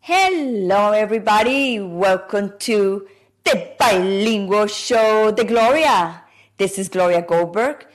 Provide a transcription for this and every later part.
Hello, everybody. Welcome to the bilingual show, The Gloria. This is Gloria Goldberg,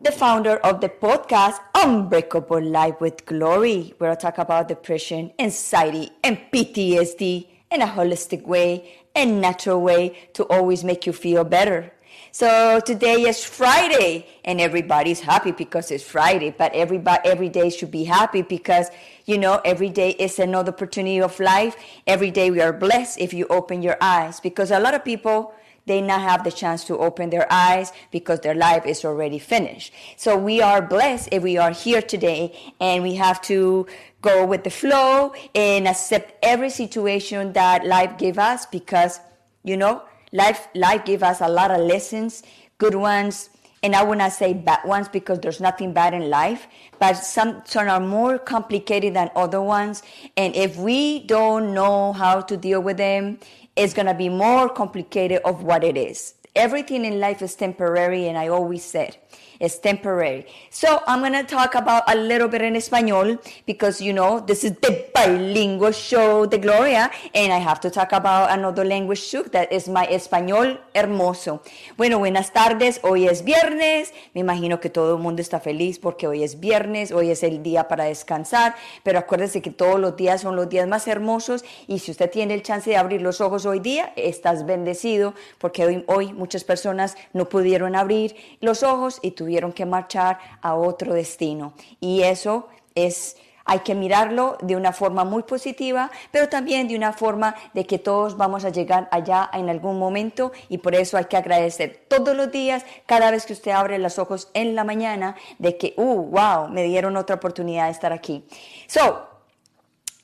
the founder of the podcast Unbreakable Life with Glory, where I talk about depression, anxiety, and PTSD in a holistic way and natural way to always make you feel better. So today is Friday and everybody's happy because it's Friday, but everybody every day should be happy because you know every day is another opportunity of life. Every day we are blessed if you open your eyes because a lot of people they not have the chance to open their eyes because their life is already finished. So we are blessed if we are here today and we have to go with the flow and accept every situation that life gave us because you know life life give us a lot of lessons good ones and i would not say bad ones because there's nothing bad in life but some some are more complicated than other ones and if we don't know how to deal with them it's going to be more complicated of what it is. Everything in life is temporary and i always said it's temporary. So I'm going to talk about a little bit in Espanol because, you know, this is the bilingual show de Gloria and I have to talk about another language too that is my español hermoso. Bueno, buenas tardes. Hoy es viernes. Me imagino que todo el mundo está feliz porque hoy es viernes, hoy es el día para descansar, pero acuérdese que todos los días son los días más hermosos y si usted tiene el chance de abrir los ojos hoy día, estás bendecido porque hoy, hoy muchas personas no pudieron abrir los ojos y tuvieron tuvieron que marchar a otro destino. Y eso es hay que mirarlo de una forma muy positiva, pero también de una forma de que todos vamos a llegar allá en algún momento y por eso hay que agradecer todos los días, cada vez que usted abre los ojos en la mañana, de que, uh, wow, me dieron otra oportunidad de estar aquí. So,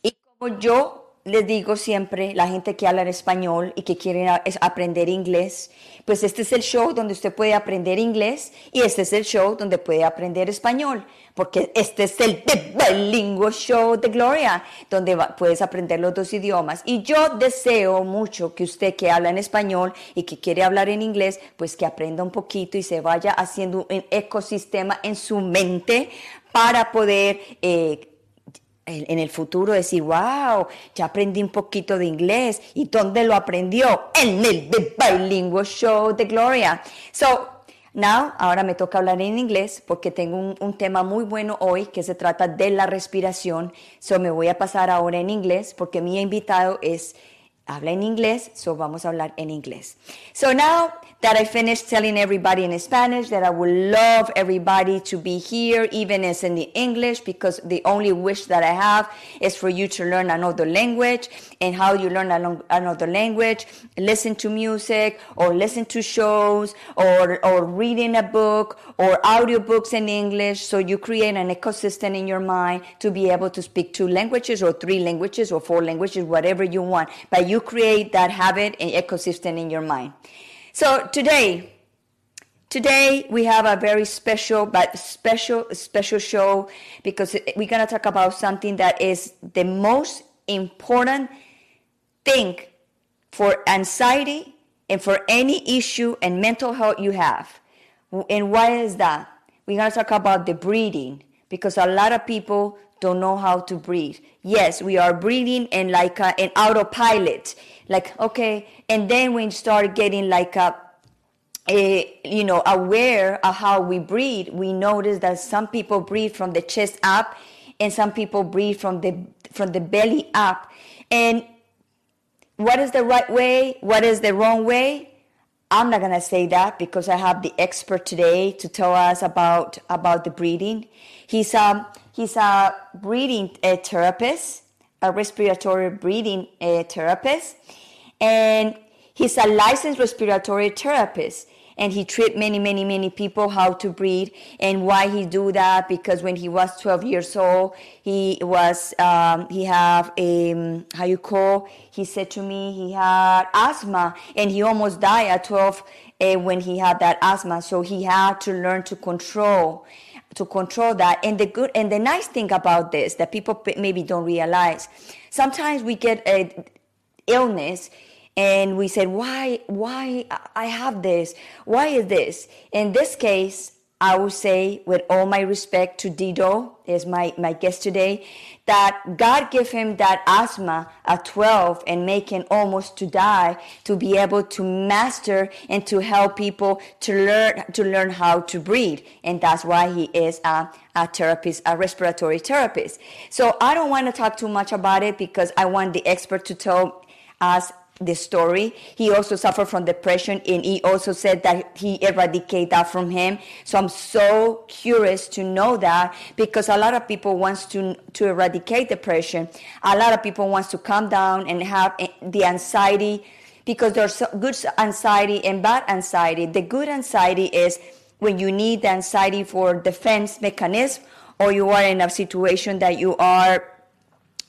y como yo les digo siempre, la gente que habla en español y que quiere aprender inglés, pues este es el show donde usted puede aprender inglés y este es el show donde puede aprender español, porque este es el bilingüe show de Gloria, donde puedes aprender los dos idiomas. Y yo deseo mucho que usted que habla en español y que quiere hablar en inglés, pues que aprenda un poquito y se vaya haciendo un ecosistema en su mente para poder... Eh, en el futuro decir, wow, ya aprendí un poquito de inglés. ¿Y dónde lo aprendió? En el The Bilingual Show de Gloria. So, now, ahora me toca hablar en inglés porque tengo un, un, tema muy bueno hoy que se trata de la respiración. So, me voy a pasar ahora en inglés porque mi invitado es habla en inglés, so vamos a hablar en inglés. So now that I finished telling everybody in Spanish that I would love everybody to be here, even as in the English, because the only wish that I have is for you to learn another language and how you learn another language, listen to music or listen to shows or, or reading a book or audiobooks in English. So you create an ecosystem in your mind to be able to speak two languages or three languages or four languages, whatever you want. But you create that habit and ecosystem in your mind. So today, today we have a very special but special special show because we're going to talk about something that is the most important thing for anxiety and for any issue and mental health you have. And why is that? We're going to talk about the breathing because a lot of people don't know how to breathe. Yes, we are breathing and like a, an autopilot. Like, okay. And then we start getting like a, a, you know, aware of how we breathe, we notice that some people breathe from the chest up and some people breathe from the, from the belly up. And what is the right way? What is the wrong way? I'm not gonna say that because I have the expert today to tell us about about the breathing. He's um He's a breathing uh, therapist, a respiratory breathing uh, therapist, and he's a licensed respiratory therapist. And he treat many, many, many people how to breathe and why he do that because when he was 12 years old, he was um, he have a um, how you call? He said to me he had asthma and he almost died at 12 uh, when he had that asthma. So he had to learn to control to control that. And the good and the nice thing about this that people maybe don't realize, sometimes we get a illness and we said, why, why I have this? Why is this? In this case, I would say, with all my respect to Dido, is my, my guest today, that God gave him that asthma at 12 and make him almost to die to be able to master and to help people to learn to learn how to breathe. And that's why he is a, a therapist, a respiratory therapist. So I don't want to talk too much about it because I want the expert to tell us the story. He also suffered from depression and he also said that he eradicated that from him. So I'm so curious to know that because a lot of people wants to to eradicate depression. A lot of people wants to calm down and have eh, the anxiety because there's good anxiety and bad anxiety. The good anxiety is when you need the anxiety for defense mechanism or you are in a situation that you are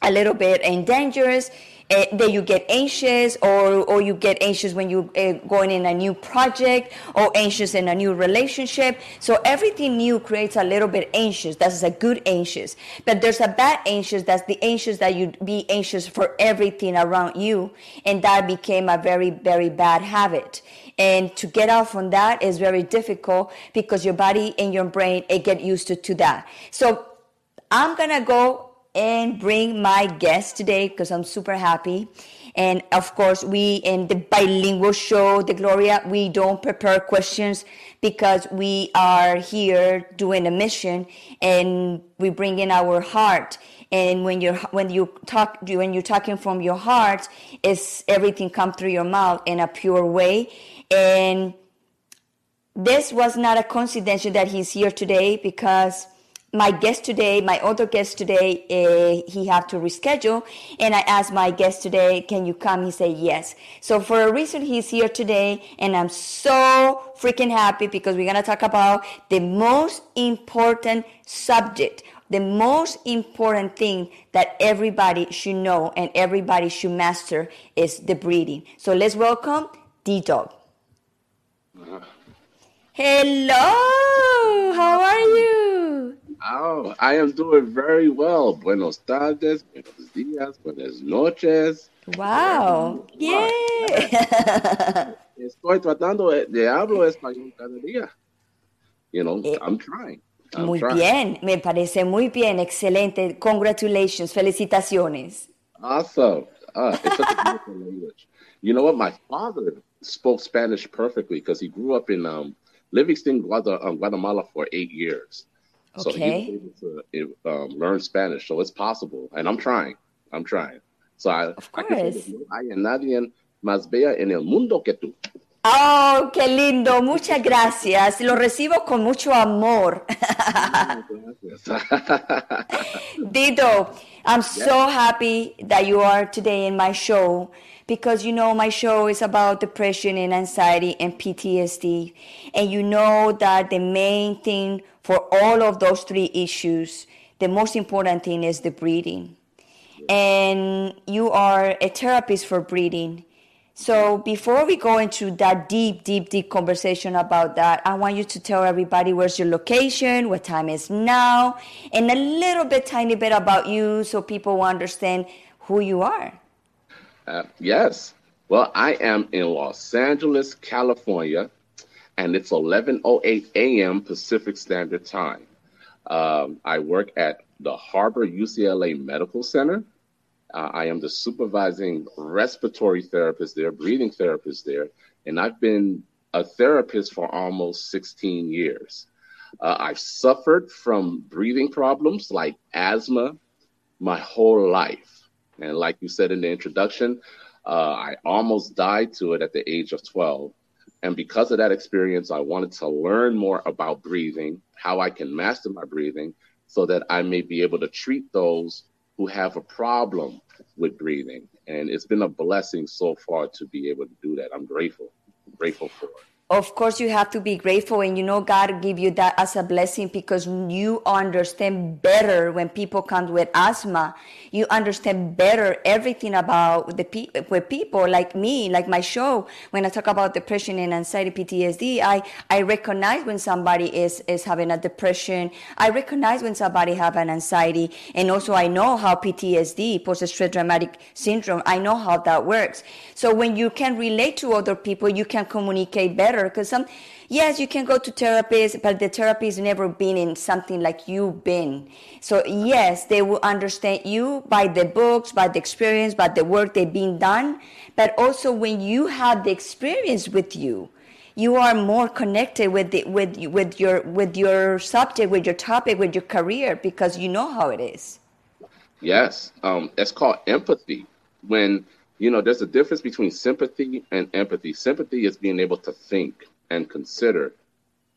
a little bit in dangerous uh, that you get anxious or, or you get anxious when you're uh, going in a new project or anxious in a new relationship. So everything new creates a little bit anxious. That's a good anxious. But there's a bad anxious. That's the anxious that you'd be anxious for everything around you. And that became a very, very bad habit. And to get out from that is very difficult because your body and your brain, it get used to, to that. So I'm going to go and bring my guest today because I'm super happy. And of course, we in the bilingual show, the Gloria, we don't prepare questions because we are here doing a mission and we bring in our heart. And when you're when you talk when you're talking from your heart, is everything come through your mouth in a pure way. And this was not a coincidence that he's here today because my guest today, my other guest today, uh, he had to reschedule, and I asked my guest today, "Can you come?" He said yes. So for a reason, he's here today, and I'm so freaking happy because we're gonna talk about the most important subject, the most important thing that everybody should know and everybody should master is the breathing. So let's welcome D Dog. Uh-huh. Hello, how are you? Oh, I am doing very well. Buenos tardes, buenos días, buenas noches. Wow. Yeah. Estoy tratando de hablar español cada día. You know, eh, I'm trying. I'm muy trying. bien, me parece muy bien, excelente. Congratulations, felicitaciones. Awesome. Uh, it's such a beautiful language. You know what? My father spoke Spanish perfectly because he grew up in um, Livingston, um, Guatemala for eight years. So okay. he was able to um, learn Spanish. So it's possible. And I'm trying. I'm trying. So I, of course. I no hay nadie más bella en el mundo que tú. Oh, qué lindo. Muchas gracias. Lo recibo con mucho amor. Dito, I'm so happy that you are today in my show because you know my show is about depression and anxiety and PTSD. And you know that the main thing for all of those three issues, the most important thing is the breathing. And you are a therapist for breathing. So before we go into that deep, deep, deep conversation about that, I want you to tell everybody where's your location, what time is now, and a little bit, tiny bit about you so people will understand who you are. Uh, yes. Well, I am in Los Angeles, California, and it's 11:08 a.m. Pacific Standard Time. Um, I work at the Harbor UCLA Medical Center. Uh, I am the supervising respiratory therapist there, breathing therapist there, and I've been a therapist for almost 16 years. Uh, I've suffered from breathing problems like asthma my whole life. And like you said in the introduction, uh, I almost died to it at the age of 12. And because of that experience, I wanted to learn more about breathing, how I can master my breathing, so that I may be able to treat those who have a problem with breathing. And it's been a blessing so far to be able to do that. I'm grateful, grateful for it. Of course you have to be grateful and you know god give you that as a blessing because you understand better when people come with asthma. You understand better everything about the pe- with people like me like my show. When i talk about depression and anxiety ptsd i i recognize when somebody is is having a depression. I recognize when somebody have an anxiety. And also i know how ptsd post-stress traumatic syndrome i know how that works. So when you can relate to other people you can communicate better because some yes you can go to therapists but the therapy has never been in something like you've been. So yes they will understand you by the books by the experience by the work they've been done but also when you have the experience with you you are more connected with the, with with your with your subject with your topic with your career because you know how it is. Yes um, it's called empathy. When you know, there's a difference between sympathy and empathy. Sympathy is being able to think and consider,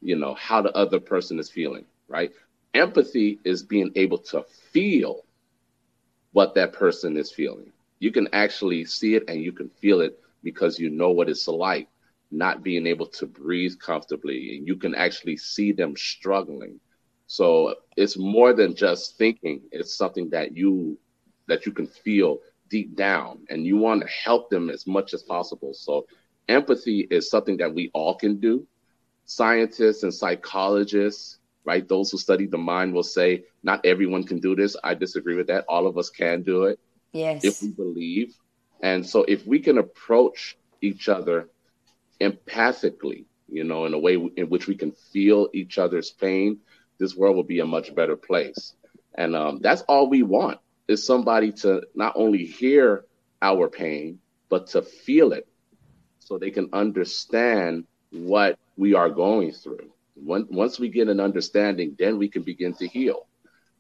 you know, how the other person is feeling, right? Empathy is being able to feel what that person is feeling. You can actually see it and you can feel it because you know what it's like not being able to breathe comfortably and you can actually see them struggling. So it's more than just thinking, it's something that you that you can feel deep down and you want to help them as much as possible. So empathy is something that we all can do. Scientists and psychologists, right? Those who study the mind will say not everyone can do this. I disagree with that. All of us can do it. Yes. If we believe. And so if we can approach each other empathically, you know, in a way in which we can feel each other's pain, this world will be a much better place. And um, that's all we want is somebody to not only hear our pain, but to feel it so they can understand what we are going through. Once we get an understanding, then we can begin to heal.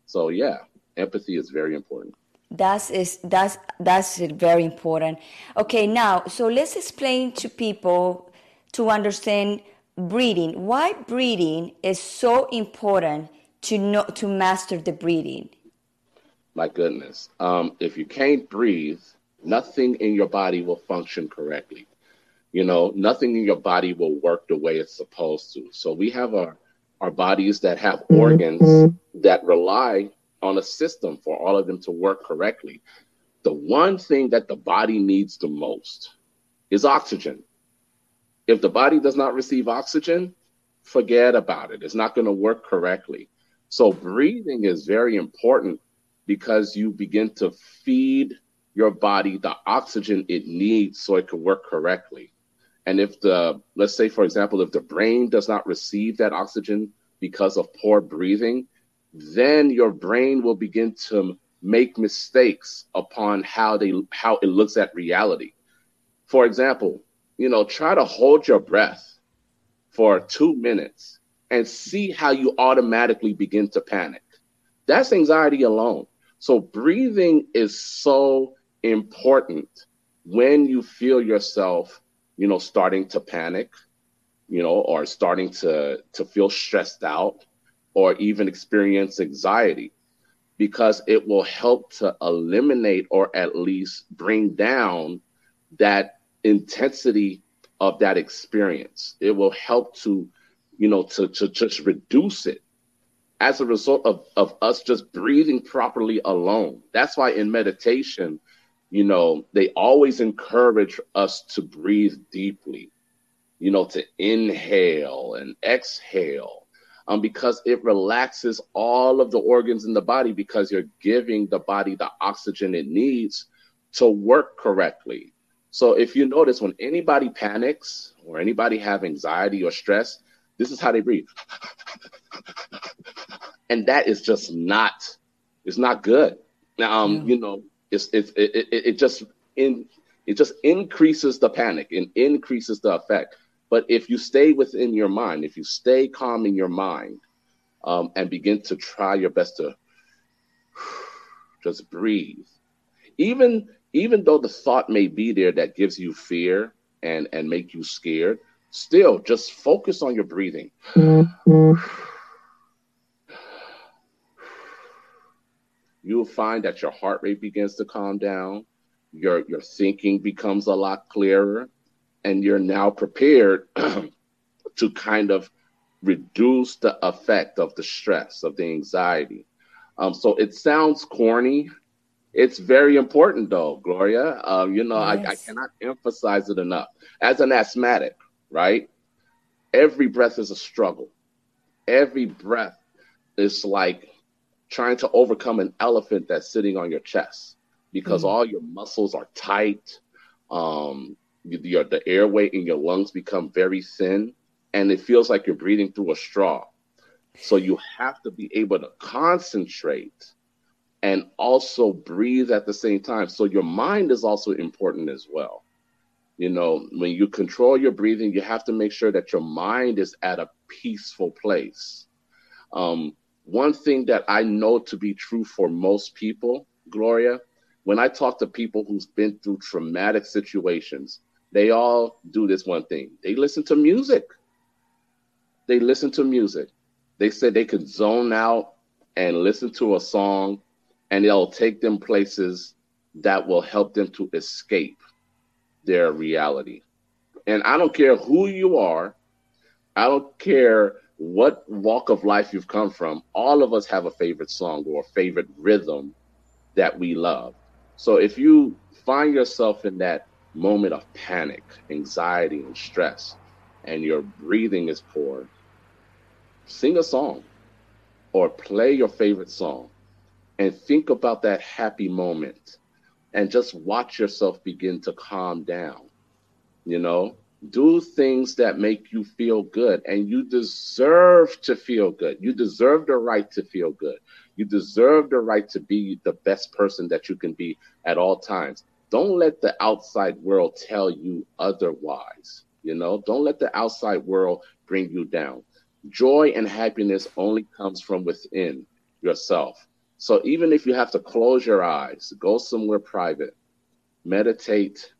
So yeah, empathy is very important. That's is that's that's very important. Okay, now so let's explain to people to understand breathing. Why breathing is so important to know to master the breathing my goodness. Um, if you can't breathe, nothing in your body will function correctly. You know, nothing in your body will work the way it's supposed to. So we have our, our bodies that have organs that rely on a system for all of them to work correctly. The one thing that the body needs the most is oxygen. If the body does not receive oxygen, forget about it. It's not going to work correctly. So breathing is very important because you begin to feed your body the oxygen it needs so it can work correctly. And if the, let's say, for example, if the brain does not receive that oxygen because of poor breathing, then your brain will begin to make mistakes upon how they how it looks at reality. For example, you know, try to hold your breath for two minutes and see how you automatically begin to panic. That's anxiety alone. So breathing is so important when you feel yourself, you know, starting to panic, you know, or starting to to feel stressed out or even experience anxiety because it will help to eliminate or at least bring down that intensity of that experience. It will help to, you know, to, to just reduce it as a result of, of us just breathing properly alone. That's why in meditation, you know, they always encourage us to breathe deeply, you know, to inhale and exhale, um, because it relaxes all of the organs in the body because you're giving the body the oxygen it needs to work correctly. So if you notice when anybody panics or anybody have anxiety or stress, this is how they breathe and that is just not it's not good. Now, um, yeah. you know, it's, it's it, it, it just in it just increases the panic and increases the effect. But if you stay within your mind, if you stay calm in your mind, um, and begin to try your best to just breathe, even even though the thought may be there that gives you fear and and make you scared, still just focus on your breathing. You'll find that your heart rate begins to calm down, your your thinking becomes a lot clearer, and you're now prepared to kind of reduce the effect of the stress of the anxiety. Um, so it sounds corny. It's very important, though, Gloria. Um, you know, yes. I, I cannot emphasize it enough. As an asthmatic, right? Every breath is a struggle. Every breath is like trying to overcome an elephant that's sitting on your chest because mm-hmm. all your muscles are tight. Um, your, the airway in your lungs become very thin, and it feels like you're breathing through a straw. So you have to be able to concentrate and also breathe at the same time. So your mind is also important as well. You know, when you control your breathing, you have to make sure that your mind is at a peaceful place. Um, one thing that I know to be true for most people, Gloria, when I talk to people who's been through traumatic situations, they all do this one thing. They listen to music. They listen to music. They said they could zone out and listen to a song and it'll take them places that will help them to escape their reality. And I don't care who you are, I don't care what walk of life you've come from, all of us have a favorite song or a favorite rhythm that we love. So if you find yourself in that moment of panic, anxiety, and stress, and your breathing is poor, sing a song or play your favorite song and think about that happy moment and just watch yourself begin to calm down. You know, do things that make you feel good, and you deserve to feel good. You deserve the right to feel good. You deserve the right to be the best person that you can be at all times. Don't let the outside world tell you otherwise. You know, don't let the outside world bring you down. Joy and happiness only comes from within yourself. So even if you have to close your eyes, go somewhere private, meditate,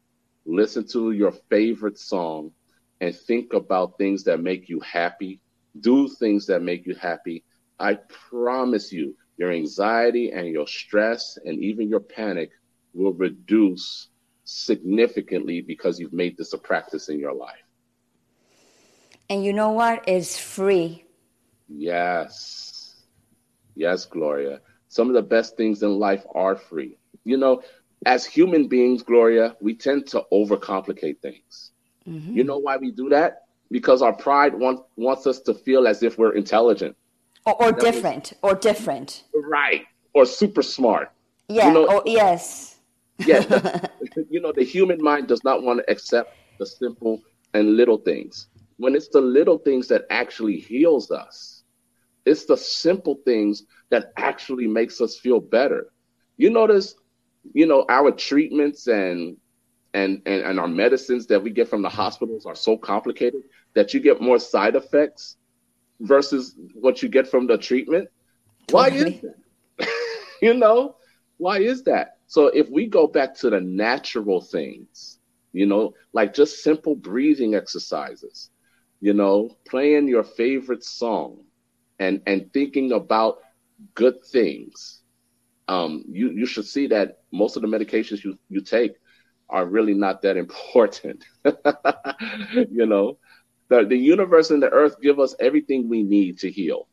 listen to your favorite song, and think about things that make you happy, do things that make you happy. I promise you, your anxiety and your stress and even your panic will reduce significantly because you've made this a practice in your life. And you know what? It's free. Yes. Yes, Gloria some of the best things in life are free. You know, as human beings, Gloria, we tend to overcomplicate things. Mm-hmm. You know why we do that? Because our pride want, wants us to feel as if we're intelligent. Or, or different, or different. Right. Or super smart. Yeah. You know, oh, yes. yeah. The, you know, the human mind does not want to accept the simple and little things. When it's the little things that actually heals us it's the simple things that actually makes us feel better. You notice, you know, our treatments and and, and, and our medicines that we get from the hospitals are so complicated that you get more side effects versus what you get from the treatment. Why is that? you know, why is that? So if we go back to the natural things, you know, like just simple breathing exercises, you know, playing your favorite song, and and thinking about good things, um, you you should see that most of the medications you you take are really not that important. you know, the the universe and the earth give us everything we need to heal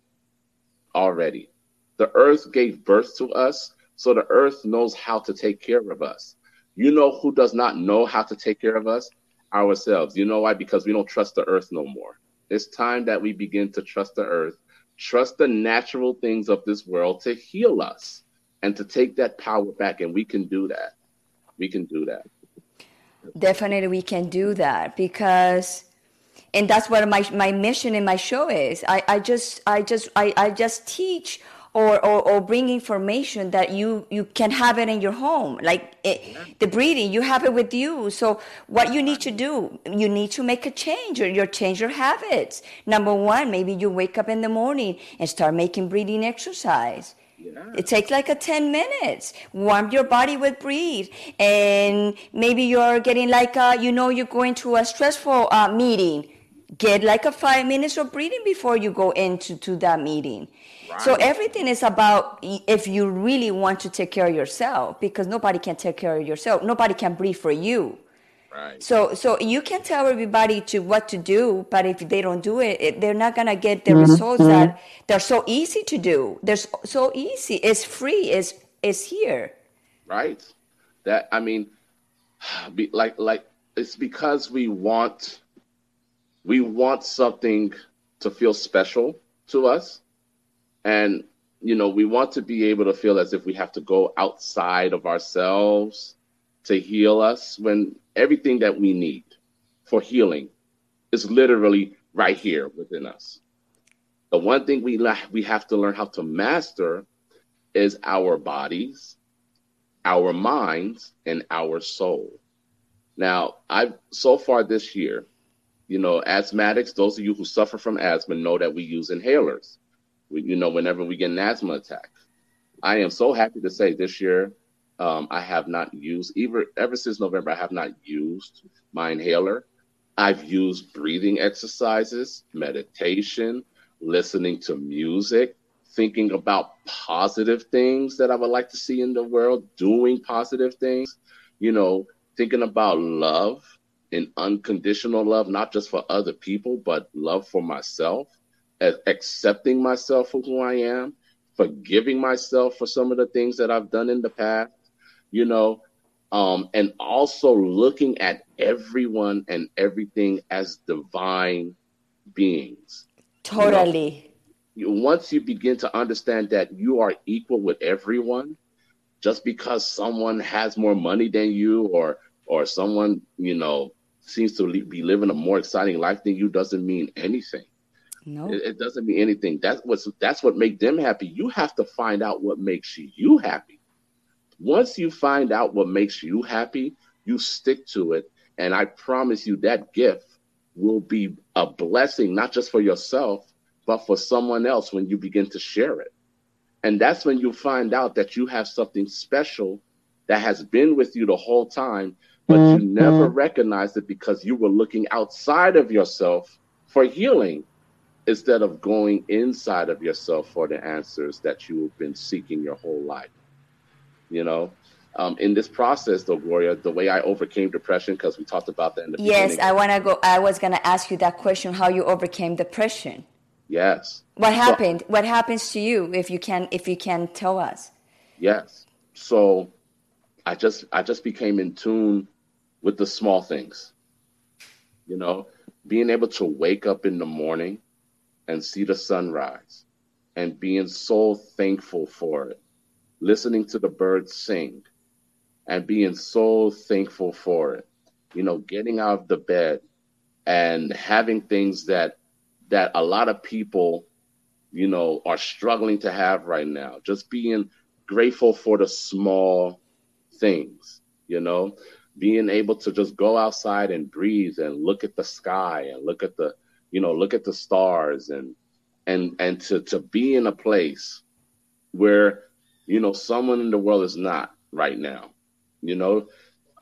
already. The earth gave birth to us, so the earth knows how to take care of us. You know who does not know how to take care of us? Ourselves. You know why? Because we don't trust the earth no more. It's time that we begin to trust the earth trust the natural things of this world to heal us and to take that power back. And we can do that. We can do that. Definitely, we can do that because and that's what my, my mission in my show is i, I just i just I, I just teach or, or, or bring information that you, you can have it in your home. Like it, yeah. the breathing, you have it with you. So what you need to do, you need to make a change or your change your habits. Number one, maybe you wake up in the morning and start making breathing exercise. Yeah. It takes like a 10 minutes. Warm your body with breathe. And maybe you're getting like, a, you know, you're going to a stressful uh, meeting. Get like a five minutes of breathing before you go into to that meeting. So everything is about if you really want to take care of yourself, because nobody can take care of yourself. Nobody can breathe for you. Right. So so you can tell everybody to what to do, but if they don't do it, it they're not gonna get the mm-hmm. results that they're so easy to do. They're so easy. It's free. It's it's here. Right. That I mean, be, like like it's because we want we want something to feel special to us, and you know we want to be able to feel as if we have to go outside of ourselves to heal us when everything that we need for healing is literally right here within us. The one thing we la- we have to learn how to master is our bodies, our minds, and our soul. Now, I've so far this year, you know, asthmatics, those of you who suffer from asthma know that we use inhalers. We, you know, whenever we get an asthma attack. I am so happy to say this year um, I have not used ever ever since November. I have not used my inhaler. I've used breathing exercises, meditation, listening to music, thinking about positive things that I would like to see in the world, doing positive things, you know, thinking about love and unconditional love, not just for other people, but love for myself, accepting myself for who I am, forgiving myself for some of the things that I've done in the past, you know, um, and also looking at everyone and everything as divine beings. Totally. You know, once you begin to understand that you are equal with everyone, just because someone has more money than you, or or someone you know seems to be living a more exciting life than you, doesn't mean anything. No, it, it doesn't mean anything. That's what's that's what makes them happy. You have to find out what makes you happy. Once you find out what makes you happy, you stick to it. And I promise you that gift will be a blessing, not just for yourself, but for someone else when you begin to share it. And that's when you find out that you have something special that has been with you the whole time, but mm-hmm. you never recognized it because you were looking outside of yourself for healing instead of going inside of yourself for the answers that you have been seeking your whole life you know um, in this process though gloria the way i overcame depression because we talked about that in the yes i want to go i was going to ask you that question how you overcame depression. Yes. What happened? So, what happens to you if you can if you can tell us? Yes. So i just i just became in tune with the small things. You know being able to wake up in the morning and see the sunrise and being so thankful for it listening to the birds sing and being so thankful for it. You know, getting out of the bed and having things that that a lot of people, you know, are struggling to have right now. Just being grateful for the small things, you know, being able to just go outside and breathe and look at the sky and look at the, you know, look at the stars and and and to to be in a place where you know, someone in the world is not right now. You know,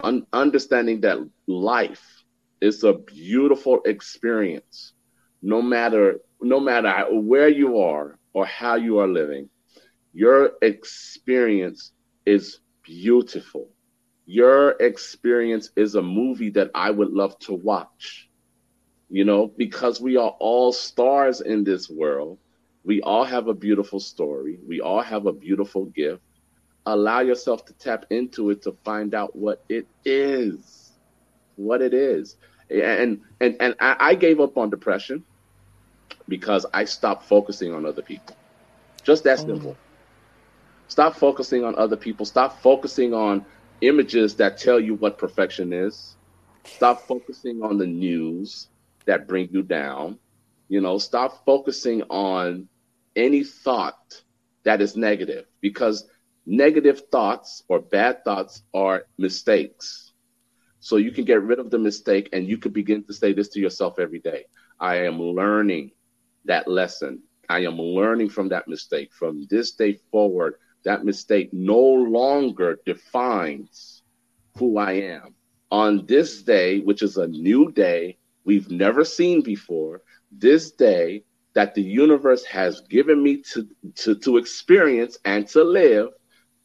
un- understanding that life is a beautiful experience, no matter no matter where you are or how you are living. Your experience is beautiful. Your experience is a movie that I would love to watch. You know, because we are all stars in this world we all have a beautiful story. We all have a beautiful gift. Allow yourself to tap into it to find out what it is. What it is. And and and I gave up on depression because I stopped focusing on other people. Just that oh. simple. Stop focusing on other people. Stop focusing on images that tell you what perfection is. Stop focusing on the news that bring you down. You know, stop focusing on any thought that is negative because negative thoughts or bad thoughts are mistakes. So you can get rid of the mistake and you can begin to say this to yourself every day. I am learning that lesson. I am learning from that mistake. From this day forward, that mistake no longer defines who I am. On this day, which is a new day we've never seen before, this day that the universe has given me to, to, to experience and to live,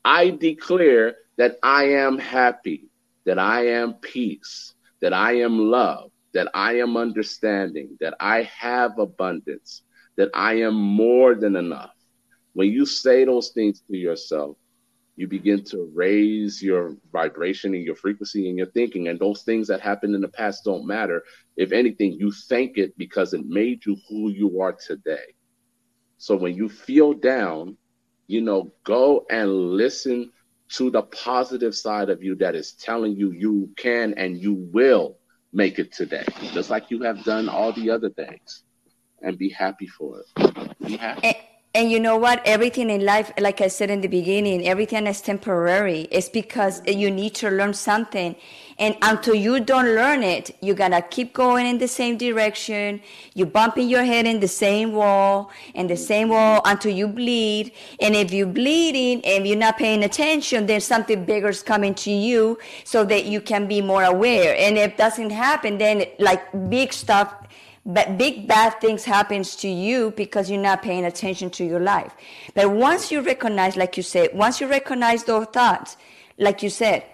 I declare that I am happy, that I am peace, that I am love, that I am understanding, that I have abundance, that I am more than enough. When you say those things to yourself, you begin to raise your vibration and your frequency and your thinking. And those things that happened in the past don't matter. If anything, you thank it because it made you who you are today. So when you feel down, you know, go and listen to the positive side of you that is telling you you can and you will make it today, just like you have done all the other things and be happy for it. Be happy. And you know what? Everything in life, like I said in the beginning, everything is temporary. It's because you need to learn something. And until you don't learn it, you're gonna keep going in the same direction. You're bumping your head in the same wall and the same wall until you bleed. And if you're bleeding and you're not paying attention, then something bigger is coming to you so that you can be more aware. And if doesn't happen, then like big stuff but big bad things happens to you because you're not paying attention to your life. But once you recognize like you said once you recognize those thoughts like you said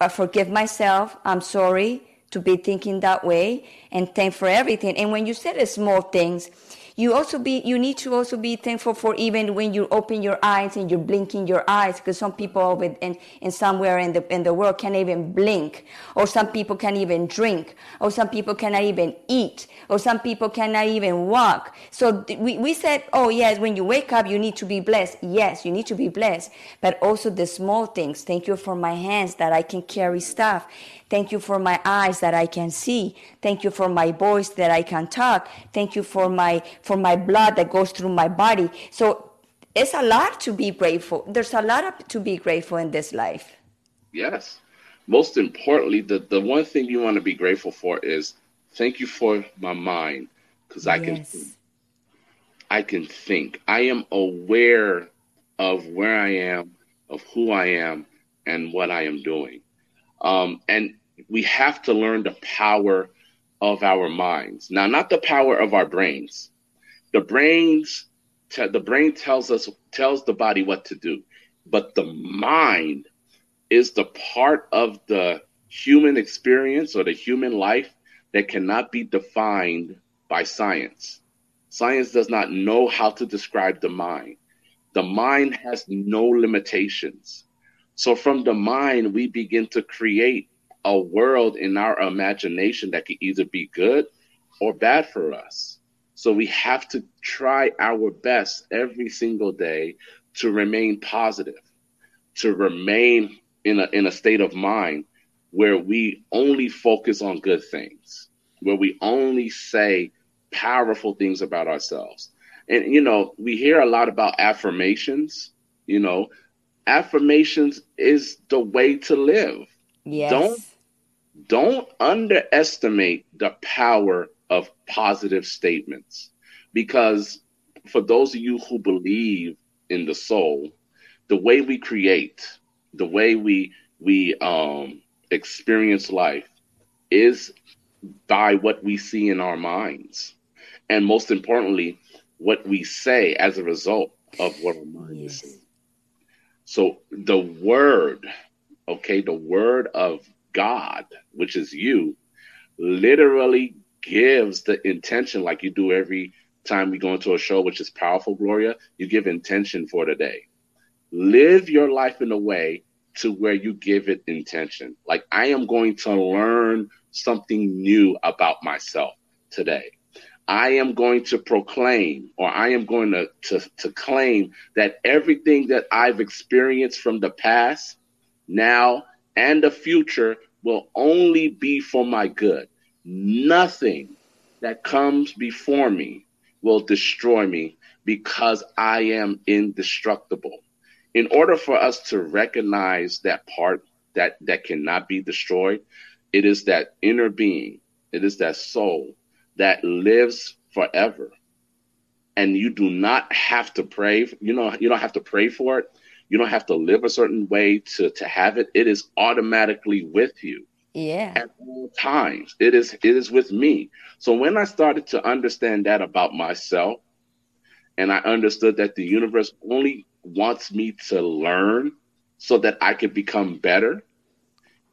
i forgive myself i'm sorry to be thinking that way and thank for everything. And when you said small things you also be you need to also be thankful for even when you open your eyes and you're blinking your eyes because some people with in, in somewhere in the in the world can't even blink or some people can't even drink or some people cannot even eat or some people cannot even walk. So we, we said oh yes when you wake up you need to be blessed. Yes you need to be blessed. But also the small things. Thank you for my hands that i can carry stuff Thank you for my eyes that I can see. Thank you for my voice that I can talk. Thank you for my for my blood that goes through my body. So it's a lot to be grateful. There's a lot of, to be grateful in this life. Yes. Most importantly, the, the one thing you want to be grateful for is thank you for my mind because I yes. can I can think. I am aware of where I am, of who I am, and what I am doing. Um, and we have to learn the power of our minds. Now, not the power of our brains. The brains, the brain tells us, tells the body what to do, but the mind is the part of the human experience or the human life that cannot be defined by science. Science does not know how to describe the mind. The mind has no limitations. So from the mind, we begin to create a world in our imagination that could either be good or bad for us. So we have to try our best every single day to remain positive, to remain in a, in a state of mind where we only focus on good things, where we only say powerful things about ourselves. And, you know, we hear a lot about affirmations, you know, affirmations is the way to live. Yes. Don't don't underestimate the power of positive statements. Because for those of you who believe in the soul the way we create the way we we um experience life is by what we see in our minds. And most importantly what we say as a result of what our mind yes. is so the word okay the word of God, which is you, literally gives the intention like you do every time we go into a show, which is powerful, Gloria. You give intention for today. Live your life in a way to where you give it intention. Like I am going to learn something new about myself today. I am going to proclaim or I am going to, to, to claim that everything that I've experienced from the past, now, and the future will only be for my good. Nothing that comes before me will destroy me because I am indestructible. In order for us to recognize that part that, that cannot be destroyed, it is that inner being, it is that soul that lives forever. And you do not have to pray, you know, you don't have to pray for it you don't have to live a certain way to, to have it. It is automatically with you. Yeah. At all times. It is it is with me. So when I started to understand that about myself, and I understood that the universe only wants me to learn so that I could become better,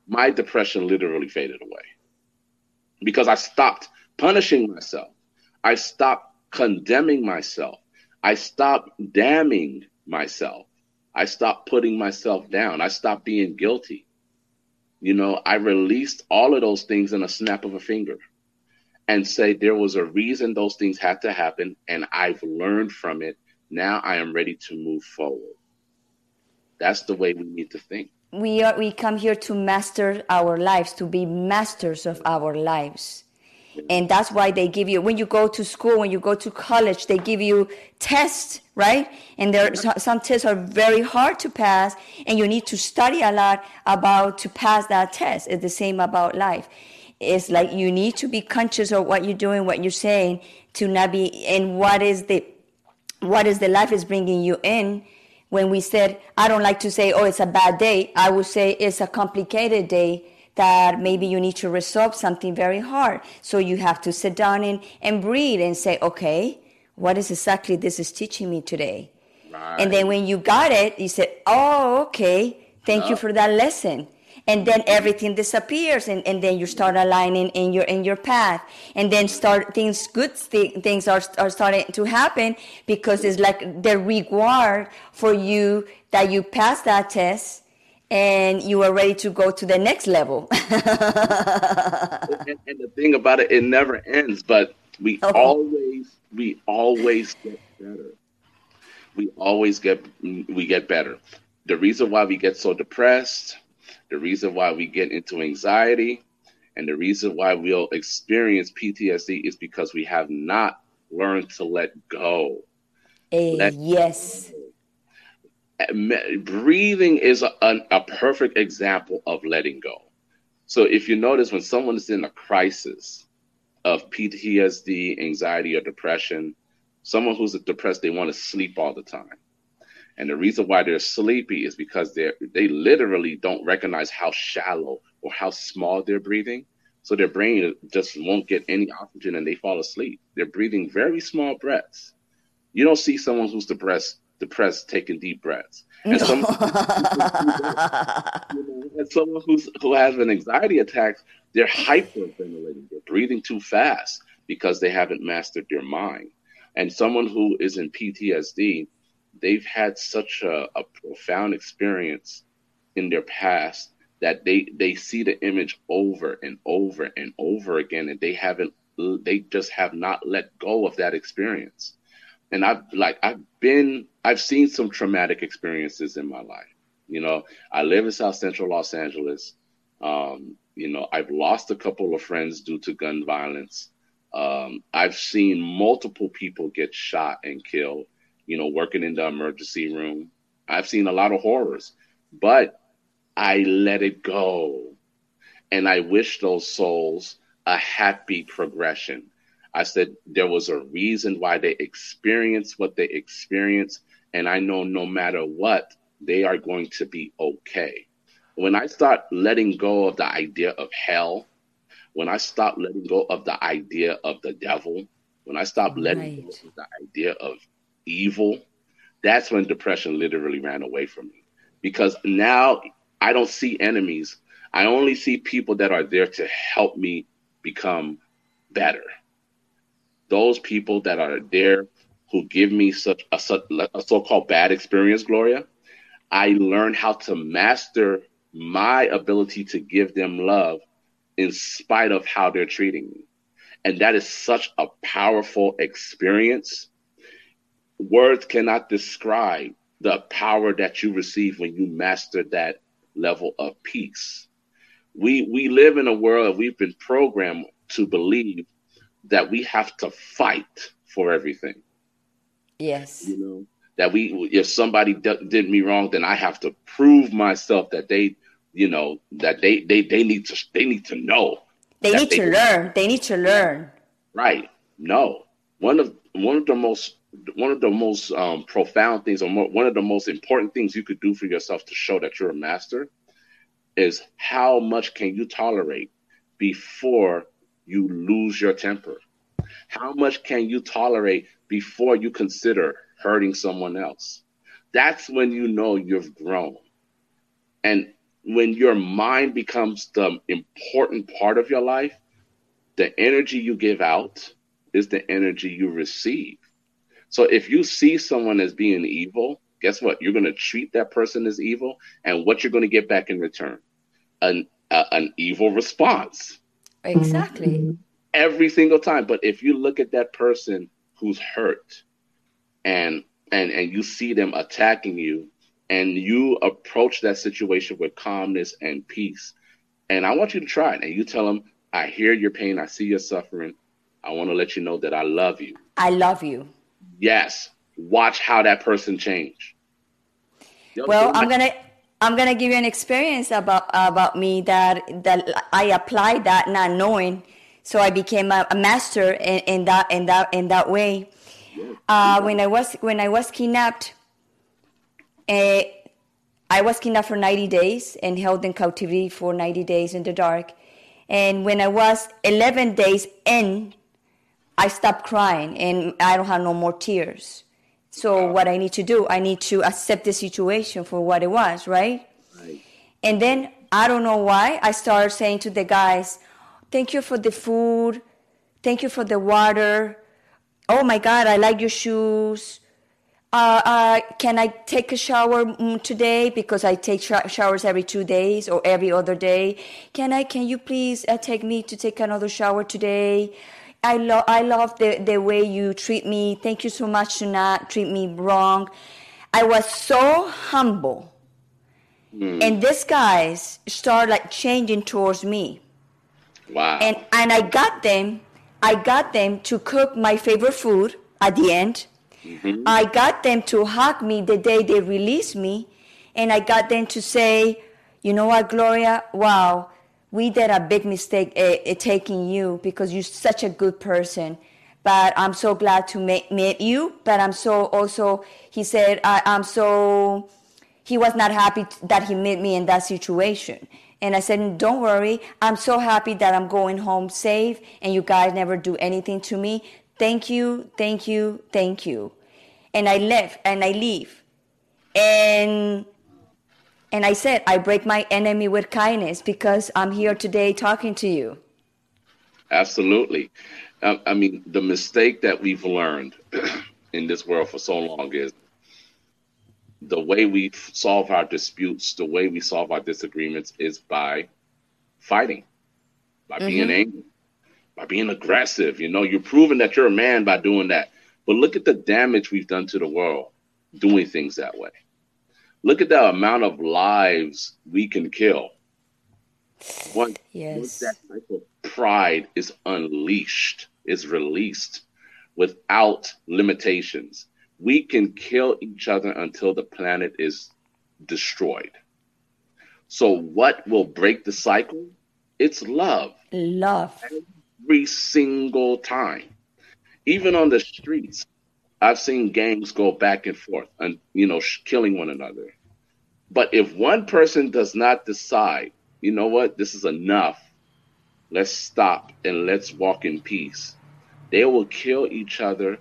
my depression literally faded away. because I stopped punishing myself. I stopped condemning myself. I stopped damning myself. I stopped putting myself down. I stopped being guilty. You know, I released all of those things in a snap of a finger and say there was a reason those things had to happen and I've learned from it. Now I am ready to move forward. That's the way we need to think. We are we come here to master our lives, to be masters of our lives. And that's why they give you when you go to school, when you go to college, they give you tests, right? And there some tests are very hard to pass, and you need to study a lot about to pass that test. It's the same about life. It's like you need to be conscious of what you're doing, what you're saying, to not be and what is the what is the life is bringing you in. When we said, I don't like to say, oh, it's a bad day. I would say it's a complicated day that maybe you need to resolve something very hard. So you have to sit down and, and breathe and say, okay, what is exactly this is teaching me today? Right. And then when you got it, you said, oh, okay, thank you for that lesson. And then everything disappears, and, and then you start aligning in your in your path, and then start things good th- things are are starting to happen because it's like the reward for you that you pass that test and you are ready to go to the next level. and, and, the thing about it, it never ends. But we always, we always get better. We always get, we get better. The reason why we get so depressed, the reason why we get into anxiety, and the reason why we'll experience PTSD is because we have not learned to let go. Uh, let yes. Go breathing is a, a, a perfect example of letting go. So if you notice when someone is in a crisis of PTSD, anxiety, or depression, someone who's depressed, they want to sleep all the time. And the reason why they're sleepy is because they they literally don't recognize how shallow or how small they're breathing. So their brain just won't get any oxygen and they fall asleep. They're breathing very small breaths. You don't see someone who's depressed depressed taking deep breaths. And, some, you know, and someone who's who has an anxiety attack, they're hyperventilating, they're breathing too fast because they haven't mastered their mind. And someone who is in PTSD, they've had such a, a profound experience in their past that they they see the image over and over and over again and they haven't they just have not let go of that experience and I've like I've been I've seen some traumatic experiences in my life. You know, I live in South Central Los Angeles. Um, you know, I've lost a couple of friends due to gun violence. Um, I've seen multiple people get shot and killed. You know, working in the emergency room. I've seen a lot of horrors, but I let it go, and I wish those souls a happy progression I said there was a reason why they experienced what they experienced. And I know no matter what, they are going to be okay. When I start letting go of the idea of hell, when I stop letting go of the idea of the devil, when I stop letting right. go of the idea of evil, that's when depression literally ran away from me. Because now I don't see enemies. I only see people that are there to help me become better those people that are there who give me such a, a so-called bad experience, Gloria, I learn how to master my ability to give them love in spite of how they're treating me. And that is such a powerful experience. Words cannot describe the power that you receive when you master that level of peace. We we live in a world we've been programmed to believe that we have to fight for everything. Yes. You know, that we, if somebody d- did me wrong, then I have to prove myself that they, you know, that they, they, they need to, they need to know. They need they, to learn. They need to learn. Right. No. One of, one of the most, one of the most um, profound things, or more, one of the most important things you could do for yourself to show that you're a master is how much can you tolerate before you lose your temper? How much can you tolerate before you consider hurting someone else? That's when you know you've grown. And when your mind becomes the important part of your life, the energy you give out is the energy you receive. So if you see someone as being evil, guess what? You're going to treat that person as evil, and what you're going to get back in return? An uh, an evil response. Exactly. Every single time. But if you look at that person who's hurt, and and and you see them attacking you, and you approach that situation with calmness and peace, and I want you to try it, and you tell them, "I hear your pain. I see your suffering. I want to let you know that I love you. I love you." Yes. Watch how that person change. Well, I'm gonna I'm gonna give you an experience about about me that that I applied that not knowing, so I became a, a master in, in, that in that in that way. Uh, when I was when I was kidnapped, uh, I was kidnapped for 90 days and held in captivity for 90 days in the dark. And when I was 11 days in, I stopped crying and I don't have no more tears. So wow. what I need to do, I need to accept the situation for what it was, right? right? And then I don't know why I started saying to the guys, "Thank you for the food, thank you for the water. Oh my God, I like your shoes. Uh, uh, can I take a shower mm, today because I take sh- showers every two days or every other day? Can I? Can you please uh, take me to take another shower today?" I love I love the, the way you treat me. Thank you so much to not treat me wrong. I was so humble. Mm. And these guys start like changing towards me. Wow. And and I got them I got them to cook my favorite food at the end. Mm-hmm. I got them to hug me the day they released me. And I got them to say, you know what, Gloria? Wow, we did a big mistake uh, taking you because you're such a good person. But i'm so glad to meet, meet you. But i'm so also he said I, i'm so he was not happy that he met me in that situation. And i said don't worry. I'm so happy that i'm going home safe and you guys never do anything to me. Thank you thank you thank you. And i left and i leave. And and I said, I break my enemy with kindness because I'm here today talking to you. Absolutely. I mean, the mistake that we've learned in this world for so long is the way we solve our disputes, the way we solve our disagreements is by fighting, by mm-hmm. being angry, by being aggressive. You know, you're proving that you're a man by doing that. But look at the damage we've done to the world doing things that way. Look at the amount of lives we can kill. Once, yes. once that type of pride is unleashed, is released without limitations, we can kill each other until the planet is destroyed. So, what will break the cycle? It's love. Love. Every single time. Even on the streets, I've seen gangs go back and forth and you know sh- killing one another. But if one person does not decide, you know what, this is enough. Let's stop and let's walk in peace. They will kill each other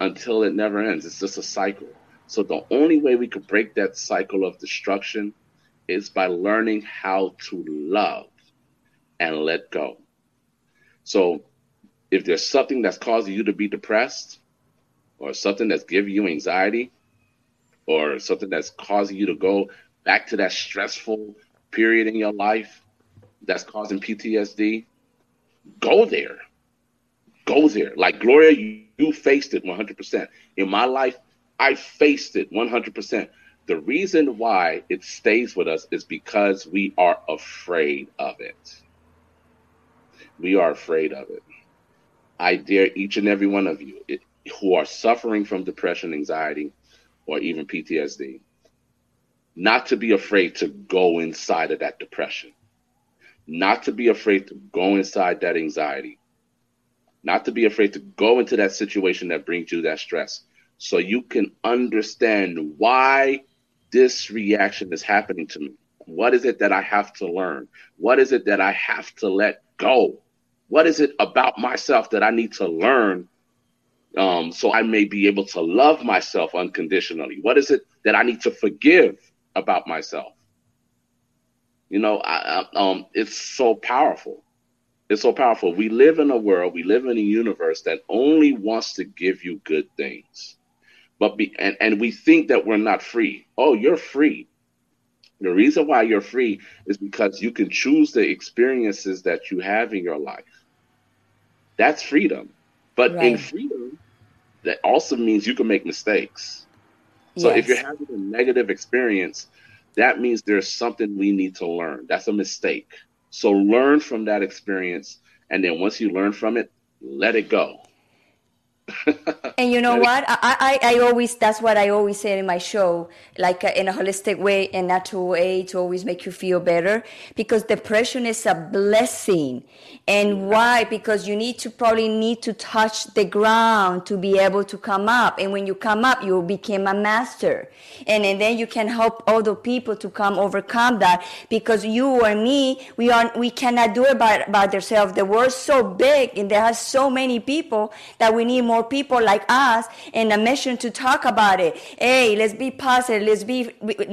until it never ends. It's just a cycle. So the only way we could break that cycle of destruction is by learning how to love and let go. So if there's something that's causing you to be depressed, or something that's giving you anxiety or something that's causing you to go back to that stressful period in your life that's causing PTSD, go there. Go there. Like Gloria, you, you faced it 100%. In my life, I faced it 100%. The reason why it stays with us is because we are afraid of it. We are afraid of it. I dare each and every one of you. It, who are suffering from depression, anxiety, or even PTSD, not to be afraid to go inside of that depression, not to be afraid to go inside that anxiety, not to be afraid to go into that situation that brings you that stress, so you can understand why this reaction is happening to me. What is it that I have to learn? What is it that I have to let go? What is it about myself that I need to learn um, so I may be able to love myself unconditionally? What is it that I need to forgive about myself? You know, I, I, um, it's so powerful. It's so powerful. We live in a world, we live in a universe that only wants to give you good things. But be and, and we think that we're not free. Oh, you're free. The reason why you're free is because you can choose the experiences that you have in your life. That's freedom. But right. in freedom, that also means you can make mistakes. So yes. if you're having a negative experience, that means there's something we need to learn. That's a mistake. So learn from that experience. And then once you learn from it, let it go. And you know what? I, I, I always, that's what I always say in my show, like uh, in a holistic way and natural way to always make you feel better because depression is a blessing. And why? Because you need to probably need to touch the ground to be able to come up. And when you come up, you become a master. And, and then you can help other people to come overcome that because you or me, we are, we cannot do it by, by ourselves. The world's so big and there are so many people that we need more more people like us in a mission to talk about it. Hey, let's be positive. Let's be,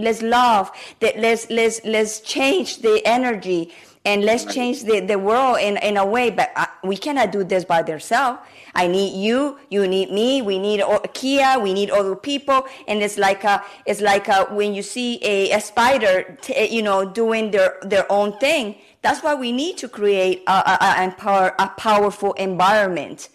let's love. Let's, let's, let's change the energy and let's change the, the world in, in a way. But uh, we cannot do this by ourselves. I need you. You need me. We need Kia. We need other people. And it's like a, it's like a, when you see a, a spider, t- you know, doing their, their own thing. That's why we need to create a, a, a, a powerful environment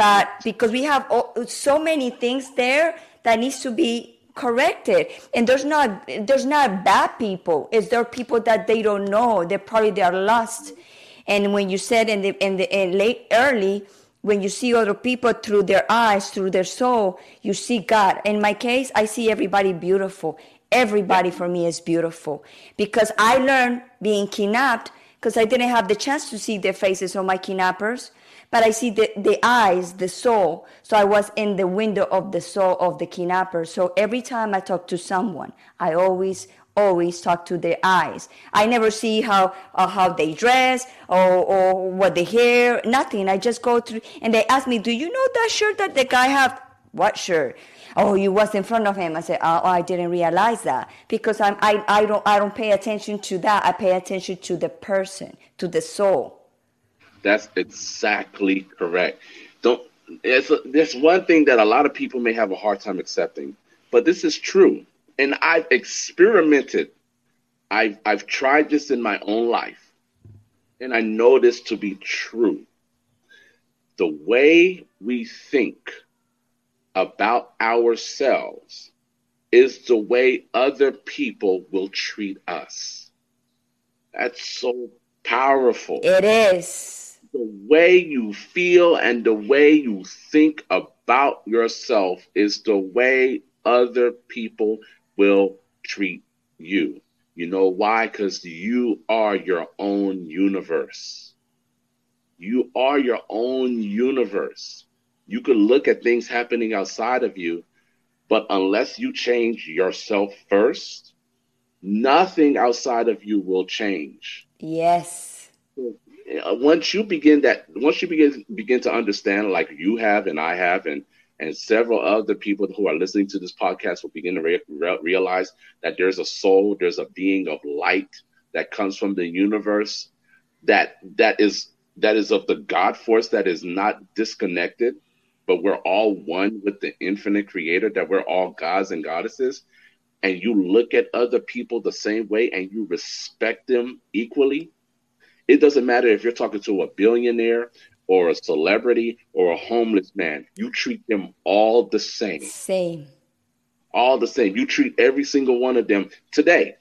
but because we have so many things there that needs to be corrected. And there's not there's not bad people. It's there people that they don't know? They're probably they're lost. And when you said in the in the in late early when you see other people through their eyes through their soul you see god. In my case i see everybody beautiful. Everybody for me is beautiful. Because i learned being kidnapped because i didn't have the chance to see their faces of my kidnappers but I see the, the eyes, the soul. So I was in the window of the soul of the kidnapper. So every time I talk to someone, I always always talk to their eyes. I never see how uh, how they dress or, or what they hear, nothing. I just go through and they ask me, "Do you know that shirt that the guy have?" What shirt? Oh, you was in front of him. I said, oh, "Oh, I didn't realize that because I'm I, I don't I don't pay attention to that. I pay attention to the person, to the soul." That's exactly correct. Don't. It's there's one thing that a lot of people may have a hard time accepting, but this is true, and I've experimented. I've I've tried this in my own life, and I know this to be true. The way we think about ourselves is the way other people will treat us. That's so powerful. It is the way you feel and the way you think about yourself is the way other people will treat you. You know why? Because you are your own universe. You are your own universe. You can look at things happening outside of you, but unless you change yourself first, nothing outside of you will change. Yes. Uh, once you begin that once you begin begin to understand like you have and I have and and several other people who are listening to this podcast will begin to re- re- realize that there's a soul there's a being of light that comes from the universe that that is that is of the god force that is not disconnected but we're all one with the infinite creator that we're all gods and goddesses and you look at other people the same way and you respect them equally it doesn't matter if you're talking to a billionaire or a celebrity or a homeless man. You treat them all the same. Same. All the same. You treat every single one of them today.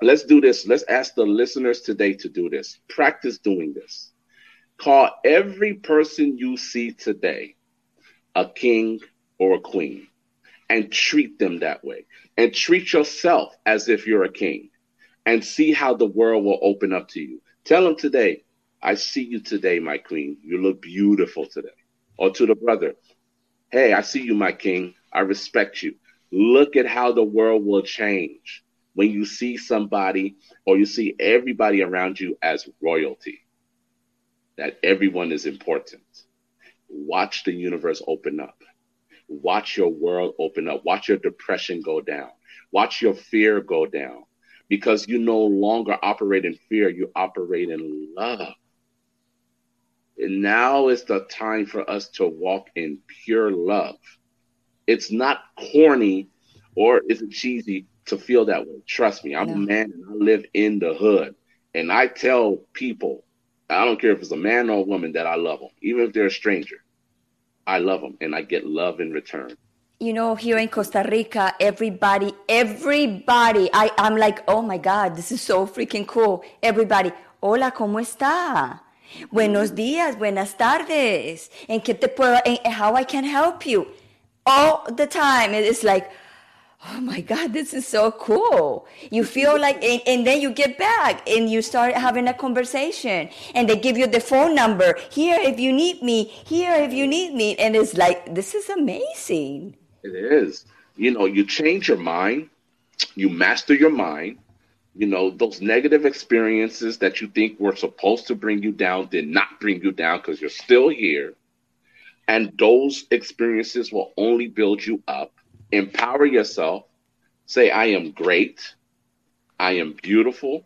Let's do this. Let's ask the listeners today to do this. Practice doing this. Call every person you see today a king or a queen and treat them that way. And treat yourself as if you're a king and see how the world will open up to you. Tell them today, I see you today, my queen. You look beautiful today. Or to the brother, hey, I see you, my king. I respect you. Look at how the world will change when you see somebody or you see everybody around you as royalty, that everyone is important. Watch the universe open up. Watch your world open up. Watch your depression go down. Watch your fear go down because you no longer operate in fear, you operate in love. And now is the time for us to walk in pure love. It's not corny or is it cheesy to feel that way. Trust me, I'm no. a man and I live in the hood. And I tell people, I don't care if it's a man or a woman, that I love them, even if they're a stranger. I love them and I get love in return. You know, here in Costa Rica, everybody, everybody, I, I'm like, oh my God, this is so freaking cool. Everybody, hola, ¿cómo está? Buenos mm. días, buenas tardes. ¿En qué te puedo, en, how I can help you? All the time. It's like, oh my God, this is so cool. You feel like, and, and, then you get back and you start having a conversation and they give you the phone number. Here, if you need me, here, if you need me. And it's like, this is amazing. It is. You know, you change your mind, you master your mind. You know, those negative experiences that you think were supposed to bring you down did not bring you down because you're still here. And those experiences will only build you up empower yourself. Say, I am great. I am beautiful.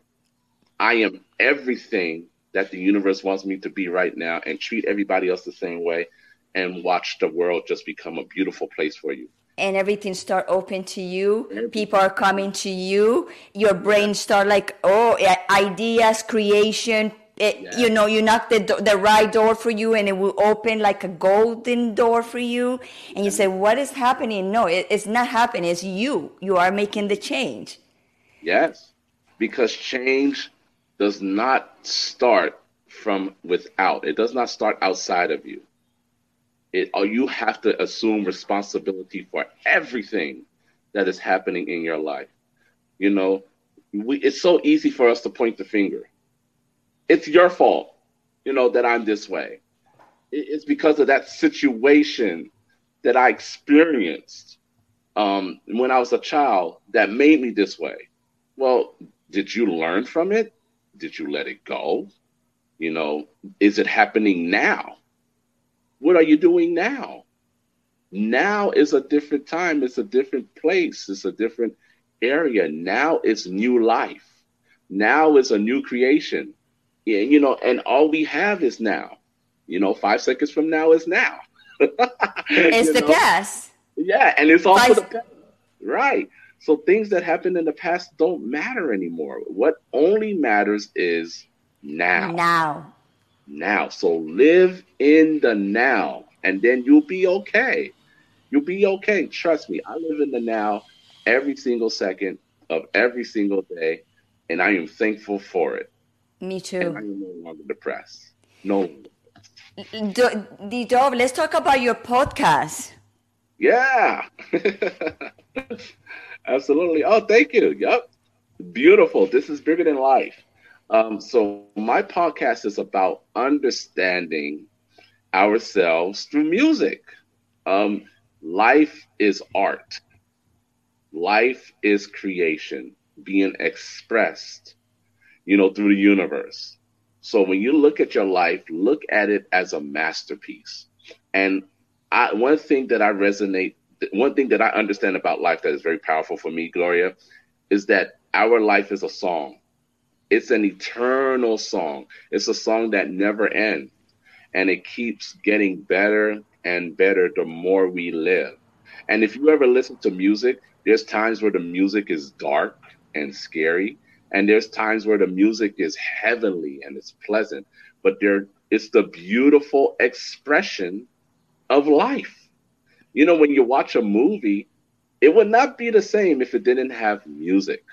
I am everything that the universe wants me to be right now and treat everybody else the same way and watch the world just become a beautiful place for you and everything start open to you people are coming to you your brain start like oh ideas creation it, yeah. you know you knock the, the right door for you and it will open like a golden door for you. And you say what is happening? No it, it's not happening. It's you. You are making the change. Yes. Because change does not start from without. It does not start outside of you. It or you have to assume responsibility for everything that is happening in your life. You know we, it's so easy for us to point the finger it's your fault, you know, that I'm this way. It's because of that situation that I experienced um, when I was a child that made me this way. Well, did you learn from it? Did you let it go? You know, is it happening now? What are you doing now? Now is a different time. It's a different place. It's a different area. Now it's new life. Now is a new creation. Yeah, you know, and all we have is now. You know, five seconds from now is now. it's the know? past. Yeah, and it's also five... the past. Right. So things that happened in the past don't matter anymore. What only matters is now. Now. Now. So live in the now, and then you'll be okay. You'll be okay. Trust me. I live in the now every single second of every single day, and I am thankful for it. Me too. And I'm no longer depressed. No. D Dove, let's talk about your podcast. Yeah. Absolutely. Oh, thank you. Yep. Beautiful. This is bigger than life. Um, so my podcast is about understanding ourselves through music. Um, life is art. Life is creation being expressed you know, through the universe. So when you look at your life, look at it as a masterpiece. And I, one thing that I resonate, one thing that I understand about life that is very powerful for me, Gloria, is that our life is a song. It's an eternal song. It's a song that never ends. And it keeps getting better and better the more we live. And if you ever listen to music, there's times where the music is dark and scary and there's times where the music is heavenly and it's pleasant but there it's the beautiful expression of life. You know when you watch a movie it would not be the same if it didn't have music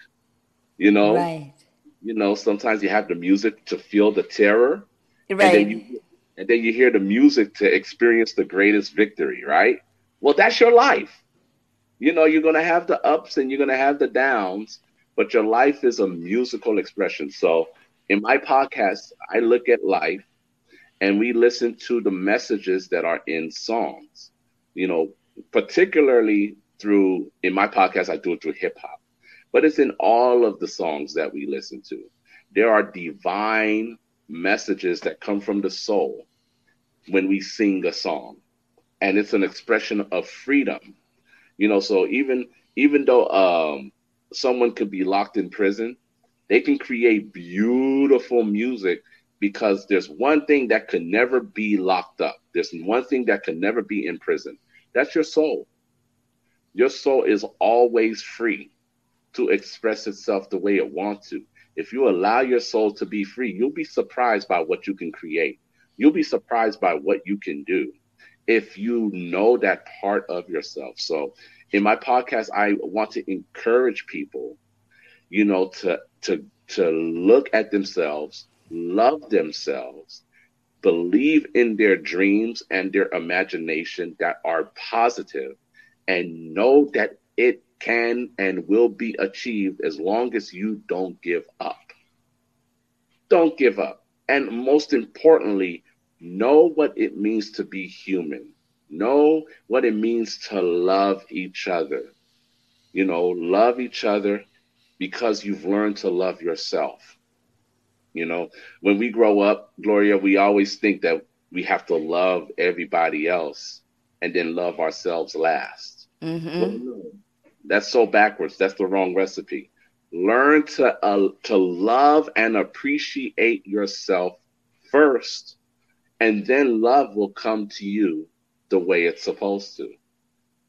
you know? Right. You know sometimes you have the music to feel the terror right and then you, and then you hear the music to experience the greatest victory right? Well that's your life. You know you're going to have the ups and you're going to have the downs but your life is a musical expression. So in my podcast, I look at life and we listen to the messages that are in songs, you know, particularly through, in my podcast, I do it through hip hop, but it's in all of the songs that we listen to. There are divine messages that come from the soul when we sing a song and it's an expression of freedom you know so even even though um someone could be locked in prison, they can create beautiful music because there's one thing that could never be locked up. There's one thing that could never be in prison. That's your soul. Your soul is always free to express itself the way it wants to. If you allow your soul to be free, you'll be surprised by what you can create. You'll be surprised by what you can do if you know that part of yourself. So, in my podcast, I want to encourage people, you know, to to to look at themselves, love themselves, believe in their dreams and their imagination that are positive, and know that it can and will be achieved as long as you don't give up. Don't give up. And most importantly, know what it means to be human. Know what it means to love each other. You know, love each other because you've learned to love yourself. You know, when we grow up, Gloria, we always think that we have to love everybody else and then love ourselves last. Mm-hmm. Well, no, that's so backwards. That's the wrong recipe. Learn to uh, to love and appreciate yourself first, and then love will come to you the way it's supposed to.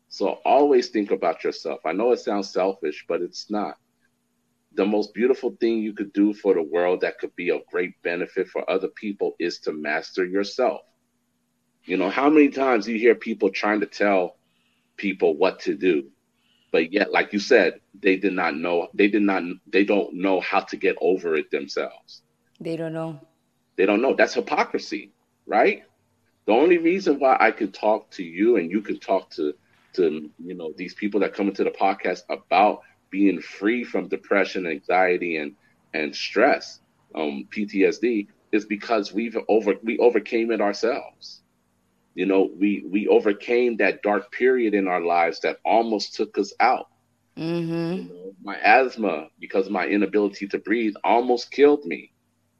So always think about yourself. I know it sounds selfish, but it's not. The most beautiful thing you could do for the world that could be of great benefit for other people is to master yourself. You know, how many times you hear people trying to tell people what to do? but yet like you said they did not know they did not they don't know how to get over it themselves they don't know they don't know that's hypocrisy right the only reason why i could talk to you and you can talk to to you know these people that come into the podcast about being free from depression anxiety and and stress um ptsd is because we've over we overcame it ourselves you know, we we overcame that dark period in our lives that almost took us out. Mm-hmm. You know, my asthma, because of my inability to breathe, almost killed me.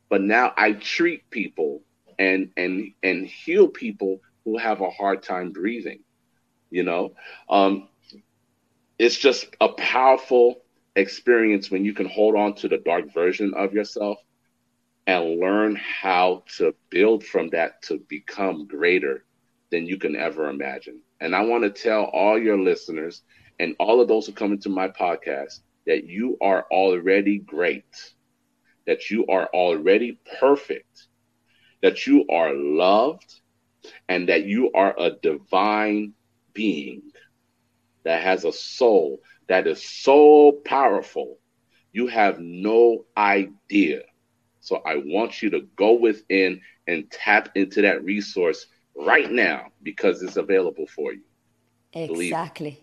But now I treat people and and and heal people who have a hard time breathing. You know, um, it's just a powerful experience when you can hold on to the dark version of yourself and learn how to build from that to become greater than you can ever imagine. And I want to tell all your listeners and all of those who come into my podcast that you are already great, that you are already perfect, that you are loved, and that you are a divine being that has a soul that is so powerful. You have no idea. So I want you to go within and tap into that resource right now because it's available for you. Exactly.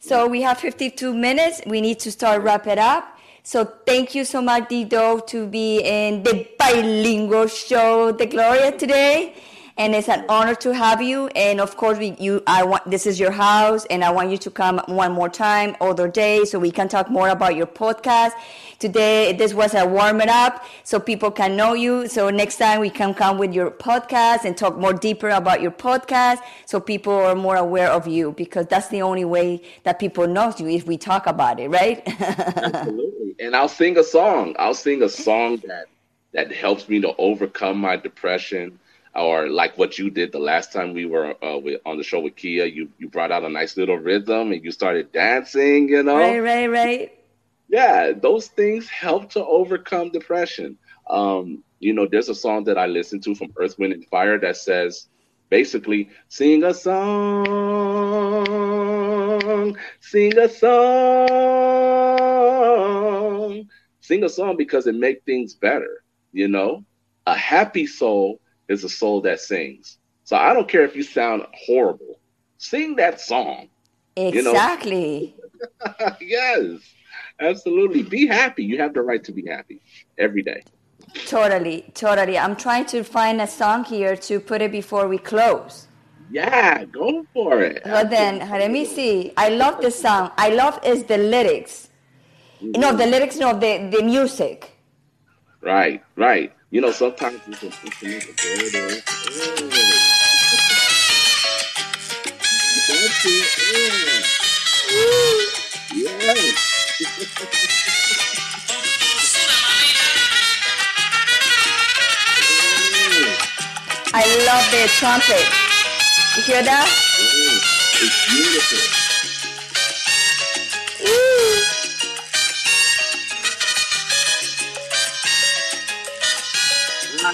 So we have 52 minutes. We need to start wrap it up. So thank you so much, Dido, to be in the bilingual show, The Gloria, today and it's an honor to have you. And of course, we, you, I want this is your house, and I want you to come one more time, other day, so we can talk more about your podcast. Today, this was a warm up, so people can know you. So next time we can come with your podcast and talk more deeper about your podcast, so people are more aware of you, because that's the only way that people know you if we talk about it, right? Absolutely. And I'll sing a song. I'll sing a song that that helps me to overcome my depression or like what you did the last time we were uh, with, on the show with Kia. You you brought out a nice little rhythm and you started dancing. You know, right, right, right. Yeah, those things help to overcome depression. Um, you know, there's a song that I listen to from Earth, Wind, and Fire that says, basically, sing a song, sing a song, sing a song because it makes things better. You know, a happy soul is a soul that sings. So I don't care if you sound horrible. Sing that song. Exactly. You know? yes. Absolutely. Be happy. You have the right to be happy every day. Totally, totally. I'm trying to find a song here to put it before we close. Yeah, go for it. Well then, let me see. I love this song. I love is the lyrics. Mm-hmm. No, the lyrics, no, the, the music. Right, right. You know, sometimes you can, you can make there, there. That's it. Yes. I love the trumpet. You hear that? It's beautiful. Woo.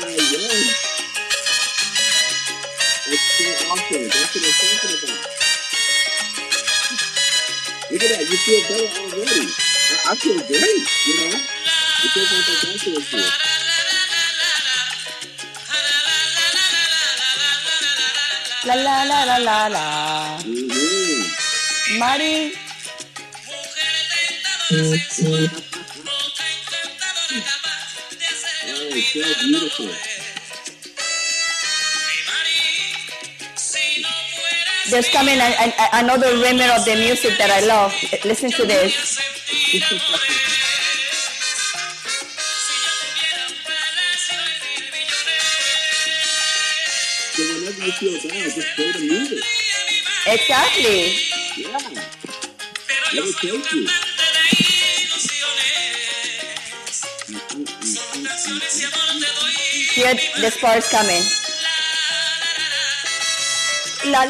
Yes. So awesome. That's what I'm talking about. Look at that. You feel better already. I, I feel great, you know? It feels like I'm also good. La la la la la la. Mm-hmm. Mari. So beautiful. There's coming another remnant of the music that I love. Listen to this. So whenever you feel down, just play the music. Exactly. Yeah. Let it take you. Here, this part is coming. La-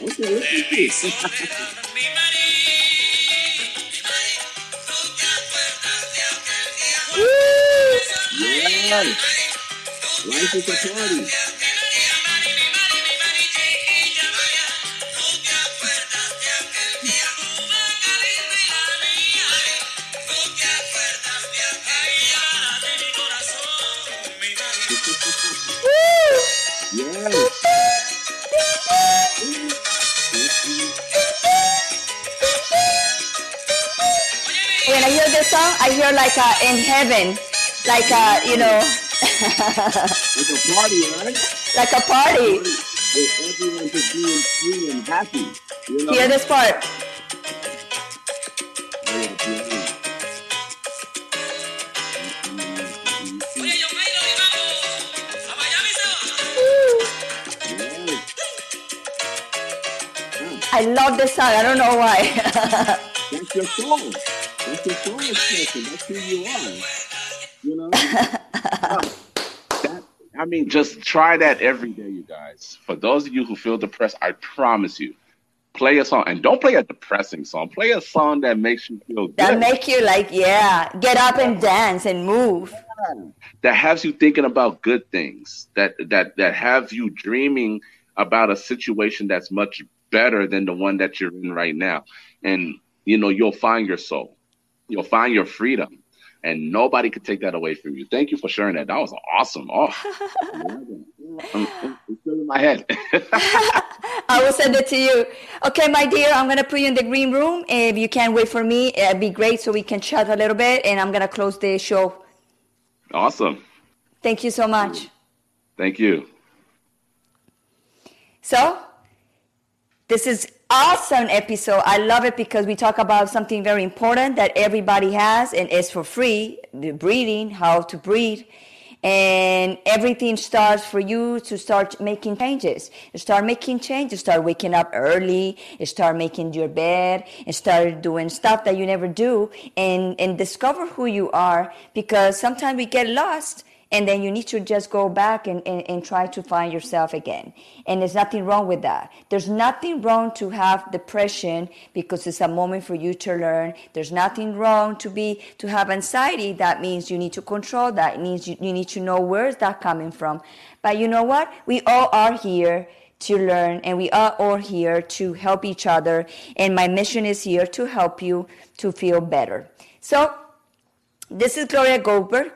Okay, listen to it. Woo. Yes. Life is a party. I hear like uh, in heaven, like uh, you know, It's a party, right? like a party. Everyone free and happy. You know? Hear this part. Yeah, yeah. Yes. I love this song. I don't know why. That's your soul. That's your soul expression. That's who you are. You know? That, I mean, just try that every day, you guys. For those of you who feel depressed, I promise you, play a song. And don't play a depressing song. Play a song that makes you feel good. that make you like, yeah, get up and dance and move. that has you thinking about good things that that that has you dreaming about a situation that's much better than the one that you're in right now and you know you'll find your soul you'll find your freedom and nobody could take that away from you thank you for sharing that that was awesome oh it's still in my head I will send it to you. Okay, my dear, I'm gonna put you in the green room. If you can't wait for me, it'd be great so we can chat a little bit. And I'm gonna close the show. awesome Thank you so much. thank you So, this is awesome episode. I love it because we talk about something very important that everybody has and it's for free, the breathing, how to breathe. And everything starts for you to start making changes. You start making changes, start waking up early, you start making your bed, and start doing stuff that you never do and, and discover who you are because sometimes we get lost and then you need to just go back and, and, and try to find yourself again. And there's nothing wrong with that. There's nothing wrong to have depression because it's a moment for you to learn. There's nothing wrong to be to have anxiety. That means you need to control that. It means you, you need to know where is that coming from. But you know what? We all are here to learn and we are all here to help each other. And my mission is here to help you to feel better. So this is gloria goldberg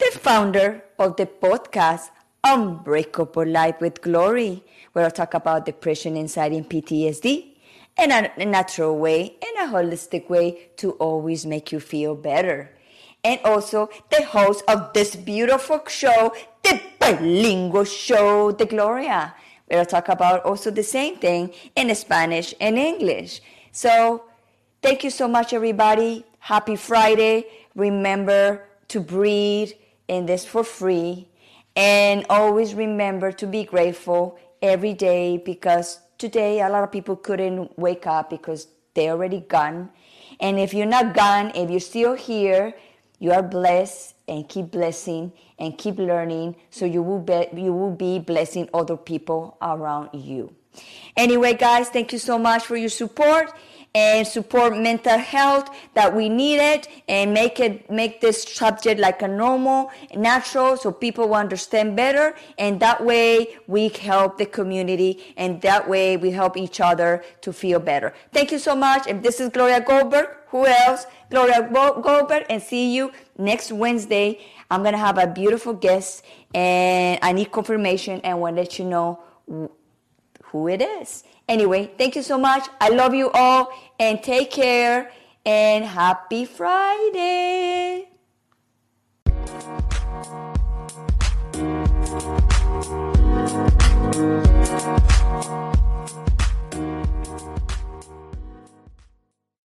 the founder of the podcast Unbreakable Life with Glory, where I talk about depression, anxiety, and PTSD in a, natural way, in a holistic way to always make you feel better. And also the host of this beautiful show, the bilingual show, The Gloria, where I talk about also the same thing in Spanish and English. So Thank you so much, everybody. Happy Friday. Remember to breathe in this for free. And always remember to be grateful every day because today a lot of people couldn't wake up because they're already gone. And if you're not gone, if you're still here, You are blessed and keep blessing and keep learning so you will be you will be blessing other people around you. Anyway, guys, thank you so much for your support and support mental health that we need it and make it make this subject like a normal natural so people will understand better. And that way we help the community and that way we help each other to feel better. Thank you so much. And this is gloria goldberg. Who else? Gloria goldberg. And see you next wednesday. I'm gonna have a beautiful guest and i need confirmation and we'll let you know who it is Anyway, thank you so much. I love you all and take care and happy Friday.